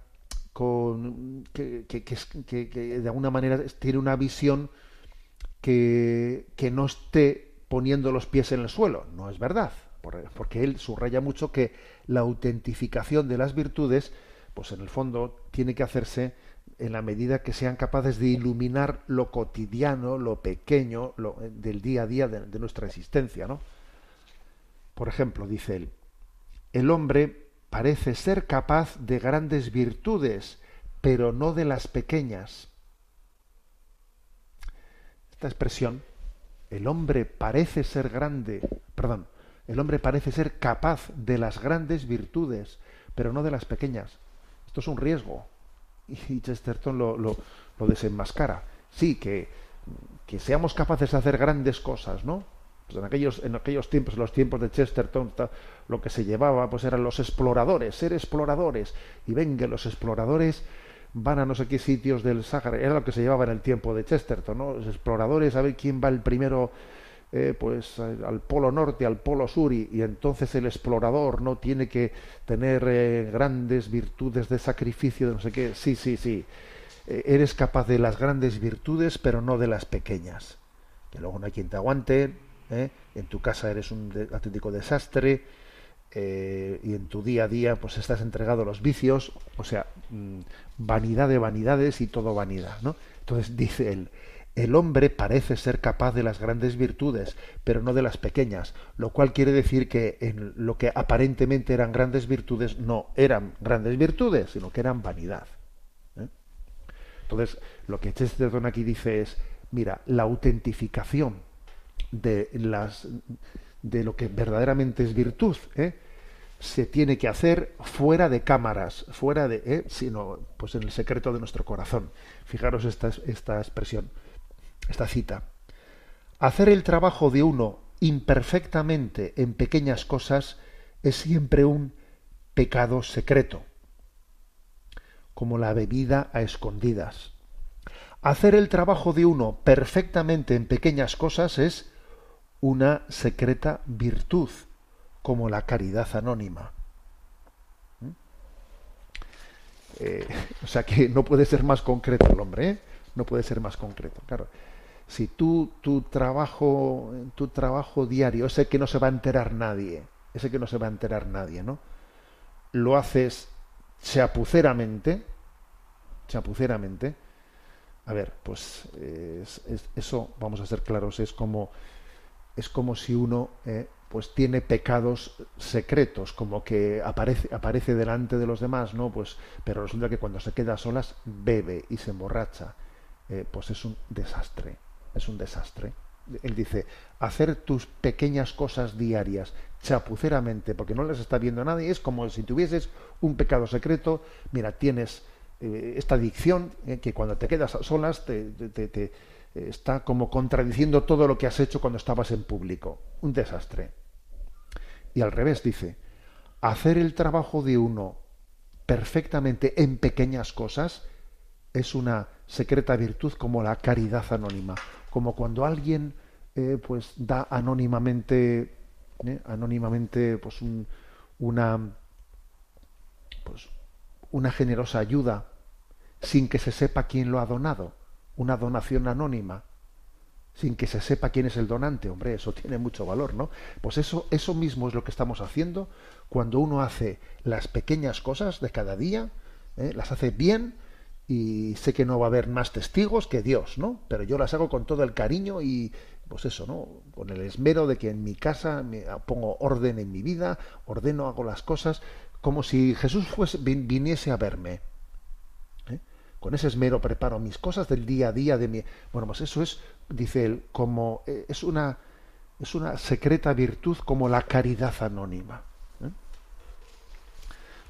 con que, que, que, de alguna manera tiene una visión que, que no esté poniendo los pies en el suelo. No es verdad, porque él subraya mucho que la autentificación de las virtudes, pues en el fondo tiene que hacerse en la medida que sean capaces de iluminar lo cotidiano, lo pequeño, lo, del día a día de, de nuestra existencia, ¿no? Por ejemplo, dice él, el hombre parece ser capaz de grandes virtudes, pero no de las pequeñas. Esta expresión, el hombre parece ser grande, perdón, el hombre parece ser capaz de las grandes virtudes, pero no de las pequeñas. Esto es un riesgo. Y Chesterton lo, lo, desenmascara. Sí, que, que seamos capaces de hacer grandes cosas, ¿no? Pues en aquellos, en aquellos tiempos, en los tiempos de Chesterton, lo que se llevaba pues eran los exploradores, ser exploradores. Y venga, los exploradores van a no sé qué sitios del Sáhara. Era lo que se llevaba en el tiempo de Chesterton, ¿no? Los exploradores, a ver quién va el primero eh, pues al polo norte, al polo sur, y, entonces el explorador no tiene que tener eh, grandes virtudes de sacrificio, de no sé qué. Sí, sí, sí. Eh, eres capaz de las grandes virtudes, pero no de las pequeñas. Que luego no hay quien te aguante. ¿eh? En tu casa eres un de- desastre. y en tu día a día pues estás entregado a los vicios, o sea, mm, vanidad de vanidades y todo vanidad, ¿no? Entonces dice él, el hombre parece ser capaz de las grandes virtudes, pero no de las pequeñas, lo cual quiere decir que en lo que aparentemente eran grandes virtudes no eran grandes virtudes, sino que eran vanidad. ¿eh? Entonces, lo que Chesterton aquí dice es, mira, la autentificación de las de lo que verdaderamente es virtud, ¿eh? se tiene que hacer fuera de cámaras, fuera de, ¿eh? sino pues en el secreto de nuestro corazón. Fijaros esta, esta expresión, esta cita. Hacer el trabajo de uno imperfectamente en pequeñas cosas es siempre un pecado secreto, como la bebida a escondidas. Hacer el trabajo de uno perfectamente en pequeñas cosas es una secreta virtud, como la caridad anónima. ¿Mm? Eh, o sea que no puede ser más concreto el hombre, ¿eh? No puede ser más concreto. Claro, si tú tu trabajo, tu trabajo diario, ese que no se va a enterar nadie, ese que no se va a enterar nadie, ¿no? Lo haces chapuceramente, chapuceramente. A ver, pues es- es- eso, vamos a ser claros, es como es como si uno eh, pues tiene pecados secretos, como que aparece, aparece delante de los demás, ¿no? Pues, pero resulta que cuando se queda a solas bebe y se emborracha. Eh, pues es un desastre, es un desastre. Él dice, hacer tus pequeñas cosas diarias chapuceramente, porque no las está viendo nadie, es como si tuvieses un pecado secreto, mira, tienes eh, esta adicción eh, que cuando te quedas solas te, te- te- te, eh, está como contradiciendo todo lo que has hecho cuando estabas en público. Un desastre. Y al revés dice, hacer el trabajo de uno perfectamente en pequeñas cosas es una secreta virtud como la caridad anónima, como cuando alguien eh, pues da anónimamente eh, anónimamente pues un- una pues una generosa ayuda sin que se sepa quién lo ha donado, una donación anónima sin que se sepa quién es el donante, hombre, eso tiene mucho valor, ¿no? Pues eso, eso mismo es lo que estamos haciendo cuando uno hace las pequeñas cosas de cada día, ¿eh? las hace bien y sé que no va a haber más testigos que Dios, ¿no? Pero yo las hago con todo el cariño y, pues eso, ¿no? Con el esmero de que en mi casa me pongo orden en mi vida, ordeno, hago las cosas como si Jesús fuese, vin- viniese a verme. ¿eh? Con ese esmero preparo mis cosas del día a día de mi. Bueno, pues eso es, dice él, como eh, es una es una secreta virtud como la caridad anónima.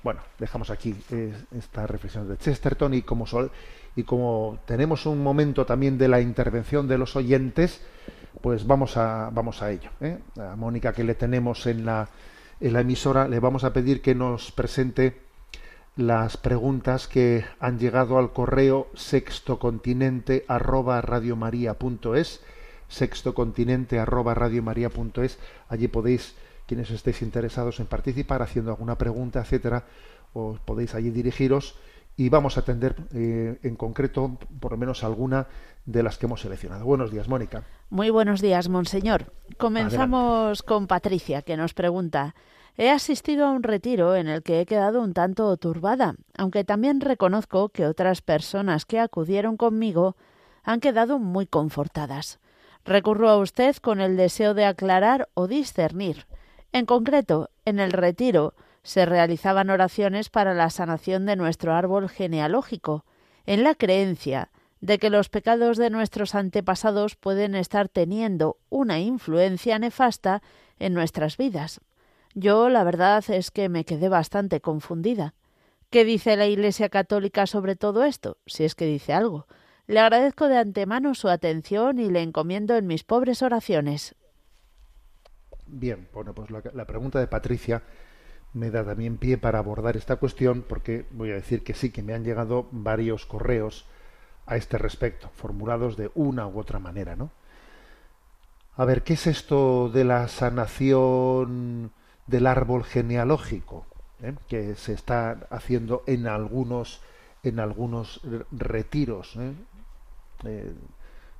Bueno, dejamos aquí eh, esta reflexión de Chesterton y como, sol- y como tenemos un momento también de la intervención de los oyentes, pues vamos a, vamos a ello. ¿eh? A Mónica que le tenemos en la, en la emisora, le vamos a pedir que nos presente las preguntas que han llegado al correo sextocontinente arroba radiomaria.es sextocontinente arroba allí podéis quienes estéis interesados en participar haciendo alguna pregunta etcétera os podéis allí dirigiros y vamos a atender eh, en concreto por lo menos alguna de las que hemos seleccionado buenos días Mónica Muy buenos días, monseñor. Comenzamos con Patricia, que nos pregunta He asistido a un retiro en el que he quedado un tanto turbada, aunque también reconozco que otras personas que acudieron conmigo han quedado muy confortadas. Recurro a usted con el deseo de aclarar o discernir. En concreto, en el retiro se realizaban oraciones para la sanación de nuestro árbol genealógico, en la creencia de que los pecados de nuestros antepasados pueden estar teniendo una influencia nefasta en nuestras vidas. Yo la verdad es que me quedé bastante confundida. ¿Qué dice la Iglesia Católica sobre todo esto? Si es que dice algo. Le agradezco de antemano su atención y le encomiendo en mis pobres oraciones. Bien, bueno, pues la, pregunta de Patricia me da también pie para abordar esta cuestión porque voy a decir que sí que me han llegado varios correos a este respecto, formulados de una u otra manera, ¿no? A ver, ¿qué es esto de la sanación del árbol genealógico eh? que se está haciendo en algunos en algunos re- retiros, ¿eh? Eh,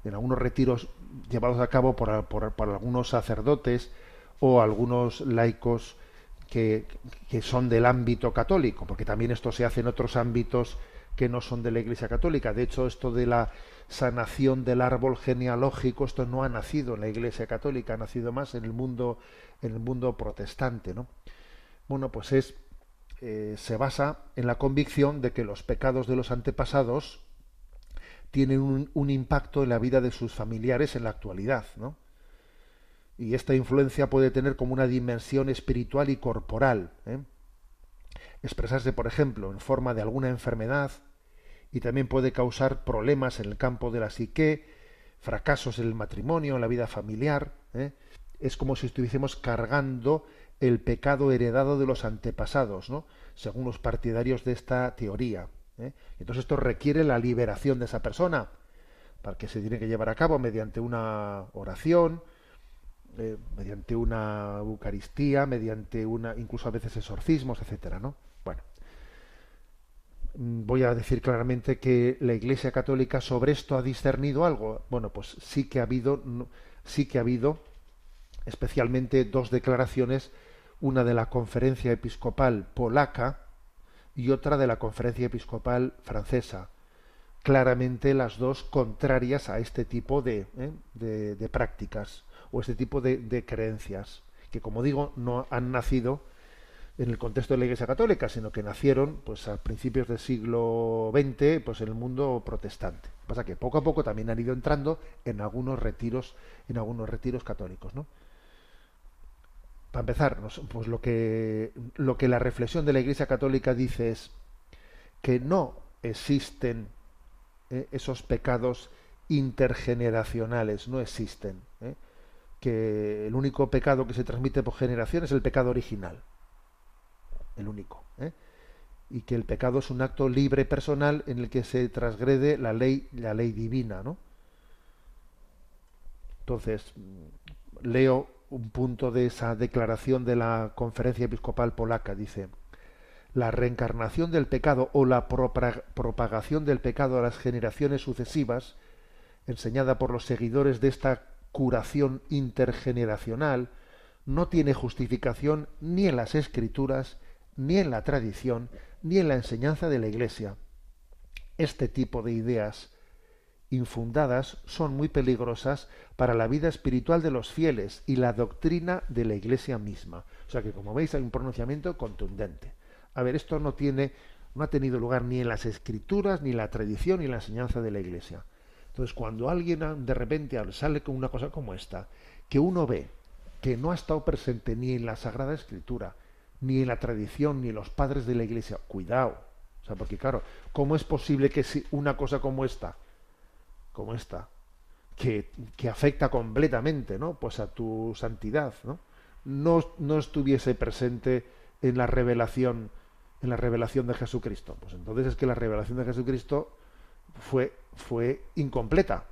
en algunos retiros llevados a cabo por- por algunos sacerdotes o algunos laicos que, que son del ámbito católico, porque también esto se hace en otros ámbitos que no son de la Iglesia Católica. De hecho, esto de la sanación del árbol genealógico, esto no ha nacido en la Iglesia Católica, ha nacido más en el mundo, en el mundo protestante, ¿no? Bueno, pues es eh, se basa en la convicción de que los pecados de los antepasados tienen un, un impacto en la vida de sus familiares en la actualidad, ¿no? Y esta influencia puede tener como una dimensión espiritual y corporal, ¿eh? expresarse, por ejemplo, en forma de alguna enfermedad y también puede causar problemas en el campo de la psique, fracasos en el matrimonio, en la vida familiar. ¿eh? Es como si estuviésemos cargando el pecado heredado de los antepasados, ¿no? según los partidarios de esta teoría. ¿eh? Entonces esto requiere la liberación de esa persona, para que se tiene que llevar a cabo mediante una oración, eh, mediante una Eucaristía, mediante una, incluso a veces exorcismos, etcétera, ¿no? Bueno, mm, voy a decir claramente que la Iglesia Católica sobre esto ha discernido algo. Bueno, pues sí que ha habido, sí que ha habido, especialmente dos declaraciones, una de la Conferencia Episcopal polaca y otra de la Conferencia Episcopal francesa. Claramente las dos contrarias a este tipo de, ¿eh? prácticas o este tipo de, creencias, que como digo, no han nacido en el contexto de la Iglesia Católica, sino que nacieron pues a principios del siglo XX pues en el mundo protestante. Pasa que poco a poco también han ido entrando en algunos retiros, en algunos retiros católicos, ¿no? Para empezar, pues lo que lo que la reflexión de la Iglesia Católica dice es que no existen eh, esos pecados intergeneracionales, no existen. Que el único pecado que se transmite por generación es el pecado original el único. ¿eh? Y que el pecado es un acto libre personal en el que se transgrede la ley, la ley divina, ¿no? Entonces, leo un punto de esa declaración de la Conferencia Episcopal Polaca. Dice, la reencarnación del pecado o la propagación del pecado a las generaciones sucesivas, enseñada por los seguidores de esta curación intergeneracional, no tiene justificación ni en las escrituras, ni en la tradición, ni en la enseñanza de la Iglesia. Este tipo de ideas infundadas son muy peligrosas para la vida espiritual de los fieles y la doctrina de la Iglesia misma. O sea que, como veis, hay un pronunciamiento contundente. A ver, esto no tiene, no ha tenido lugar ni en las escrituras, ni en la tradición, ni en la enseñanza de la Iglesia. Entonces, cuando alguien de repente sale con una cosa como esta, que uno ve que no ha estado presente ni en la Sagrada Escritura, ni en la tradición, ni en los padres de la Iglesia. Cuidado. O sea, porque claro, ¿cómo es posible que si una cosa como esta, como esta, que, que afecta completamente, ¿no? Pues a tu santidad, ¿no? No, no estuviese presente en la revelación, en la revelación de Jesucristo. Pues entonces es que la revelación de Jesucristo fue, fue incompleta,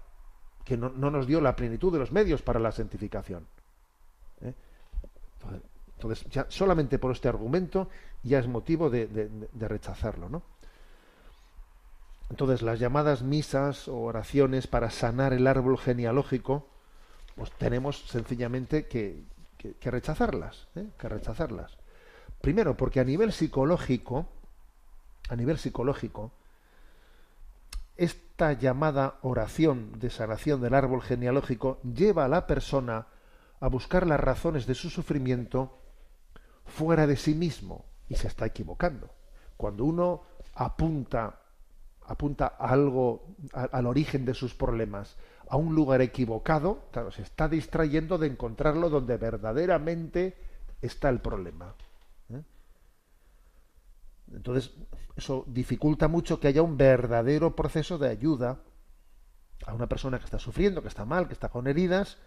que no, no nos dio la plenitud de los medios para la santificación. ¿eh? Entonces, ya solamente por este argumento ya es motivo de, de- rechazarlo, ¿no? Entonces, las llamadas misas o oraciones para sanar el árbol genealógico, pues tenemos sencillamente que, que- que rechazarlas, ¿eh? que rechazarlas. Primero, porque a nivel psicológico, a nivel psicológico, esta llamada oración de sanación del árbol genealógico lleva a la persona a buscar las razones de su sufrimiento fuera de sí mismo y se está equivocando. Cuando uno apunta apunta algo al origen de sus problemas a un lugar equivocado, claro, se está distrayendo de encontrarlo donde verdaderamente está el problema. ¿eh? Entonces, eso dificulta mucho que haya un verdadero proceso de ayuda a una persona que está sufriendo, que está mal, que está con heridas,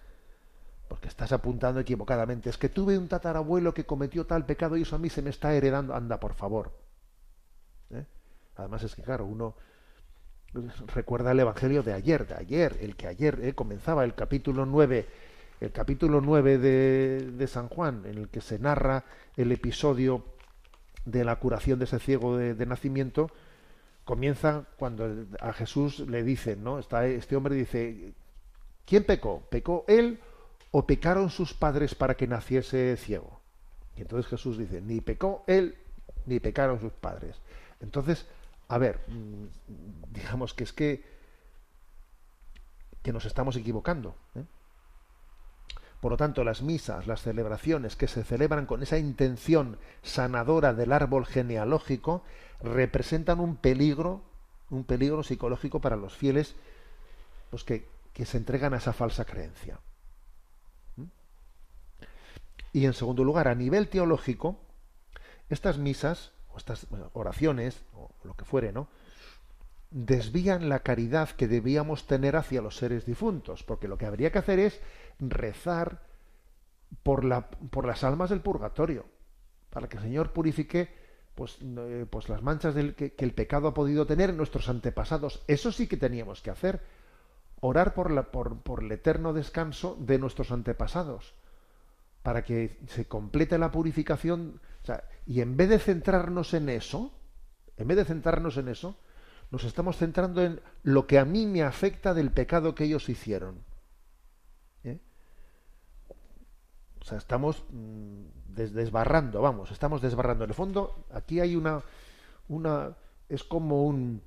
porque estás apuntando equivocadamente. Es que tuve un tatarabuelo que cometió tal pecado y eso a mí se me está heredando. Anda, por favor. ¿Eh? Además es que, claro, uno recuerda el Evangelio de ayer, de ayer, el que ayer eh, comenzaba el capítulo 9, el capítulo 9 de, de San Juan, en el que se narra el episodio de la curación de ese ciego de, nacimiento, comienza cuando a Jesús le dicen, ¿no? Está este hombre dice, ¿quién pecó? ¿Pecó él o pecaron sus padres para que naciese ciego? Y entonces Jesús dice, ni pecó él ni pecaron sus padres. Entonces, a ver, mm, digamos que es que que nos estamos equivocando. ¿eh? Por lo tanto, las misas, las celebraciones que se celebran con esa intención sanadora del árbol genealógico representan un peligro, un peligro psicológico para los fieles pues que, que se entregan a esa falsa creencia. ¿Mm? Y en segundo lugar, a nivel teológico, estas misas o estas oraciones o lo que fuere, ¿no? desvían la caridad que debíamos tener hacia los seres difuntos, porque lo que habría que hacer es rezar por, la, por las almas del purgatorio, para que el Señor purifique pues, eh, pues las manchas del, que, el pecado ha podido tener en nuestros antepasados. Eso sí que teníamos que hacer, orar por, la, por, por el eterno descanso de nuestros antepasados, para que se complete la purificación. Y en vez de centrarnos en eso, en vez de centrarnos en eso, nos estamos centrando en lo que a mí me afecta del pecado que ellos hicieron. ¿Eh? O sea, estamos mm, des- desbarrando, vamos, estamos desbarrando. En el fondo, aquí hay una, una, es como un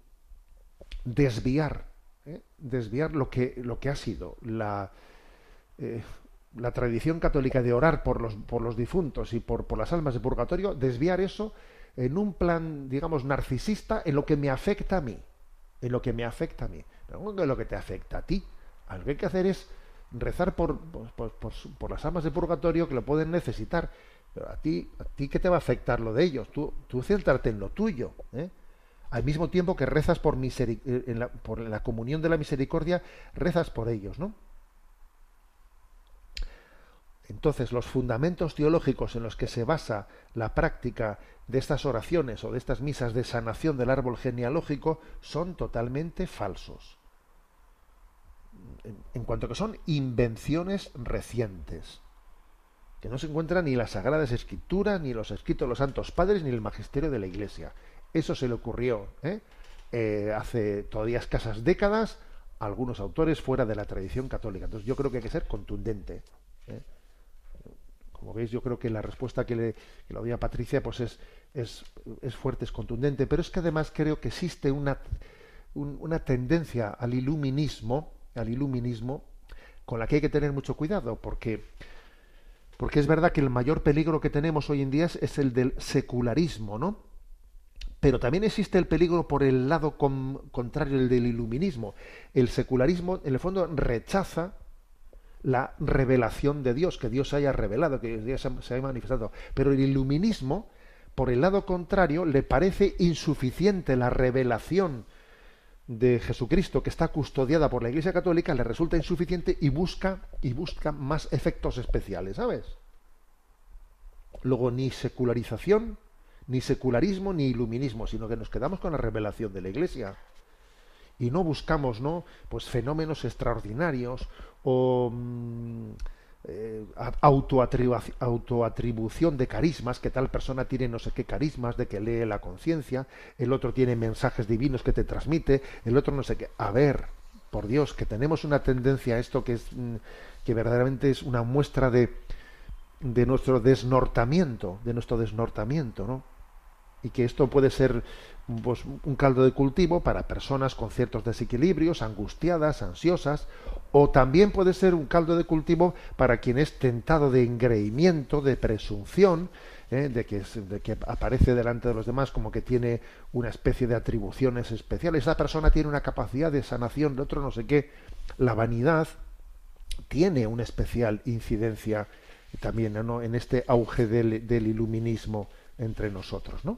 desviar, ¿eh? desviar lo que, lo que ha sido la, eh, la tradición católica de orar por los, por los difuntos y por, por las almas de purgatorio, desviar eso en un plan, digamos, narcisista en lo que me afecta a mí. En lo que me afecta a mí. Pero no en lo que te afecta a ti. Lo que hay que hacer es rezar por, por, las almas de purgatorio que lo pueden necesitar. Pero a ti, a ti ¿qué te va a afectar lo de ellos? Tú, tú céntrate en lo tuyo. ¿eh? Al mismo tiempo que rezas por, eh, en la, por la comunión de la misericordia, rezas por ellos, ¿no? Entonces, los fundamentos teológicos en los que se basa la práctica de estas oraciones o de estas misas de sanación del árbol genealógico son totalmente falsos. En, cuanto que son invenciones recientes, que no se encuentran ni las Sagradas Escrituras, ni los escritos de los Santos Padres, ni el Magisterio de la Iglesia. Eso se le ocurrió ¿eh? Eh, hace todavía escasas décadas a algunos autores fuera de la tradición católica. Entonces yo creo que hay que ser contundente. ¿eh? como veis, yo creo que la respuesta que le, que doy a Patricia pues es, es, es fuerte, es contundente, pero es que además creo que existe una, un- una tendencia al iluminismo, al iluminismo, con la que hay que tener mucho cuidado, porque, porque es verdad que el mayor peligro que tenemos hoy en día es, el del secularismo, ¿no? Pero también existe el peligro por el lado con- contrario, el del iluminismo. El secularismo, en el fondo, rechaza la revelación de Dios, que Dios haya revelado, que Dios se haya manifestado. Pero el iluminismo, por el lado contrario, le parece insuficiente la revelación de Jesucristo que está custodiada por la Iglesia Católica, le resulta insuficiente y busca y busca más efectos especiales, ¿sabes? Luego ni secularización, ni secularismo, ni iluminismo, sino que nos quedamos con la revelación de la Iglesia y no buscamos no pues fenómenos extraordinarios o mm, eh, autoatribución de carismas, que tal persona tiene no sé qué carismas, de que lee la conciencia, el otro tiene mensajes divinos que te transmite, el otro no sé qué. A ver, por Dios, que tenemos una tendencia a esto que es mm, que verdaderamente es una muestra de de nuestro desnortamiento, de nuestro desnortamiento, ¿no? Y que esto puede ser pues, un caldo de cultivo para personas con ciertos desequilibrios, angustiadas, ansiosas, o también puede ser un caldo de cultivo para quien es tentado de engreimiento, de presunción, ¿eh? de, que, aparece delante de los demás como que tiene una especie de atribuciones especiales. Esa persona tiene una capacidad de sanación, de otro no sé qué. La vanidad tiene una especial incidencia también en este auge del, del iluminismo entre nosotros, ¿no?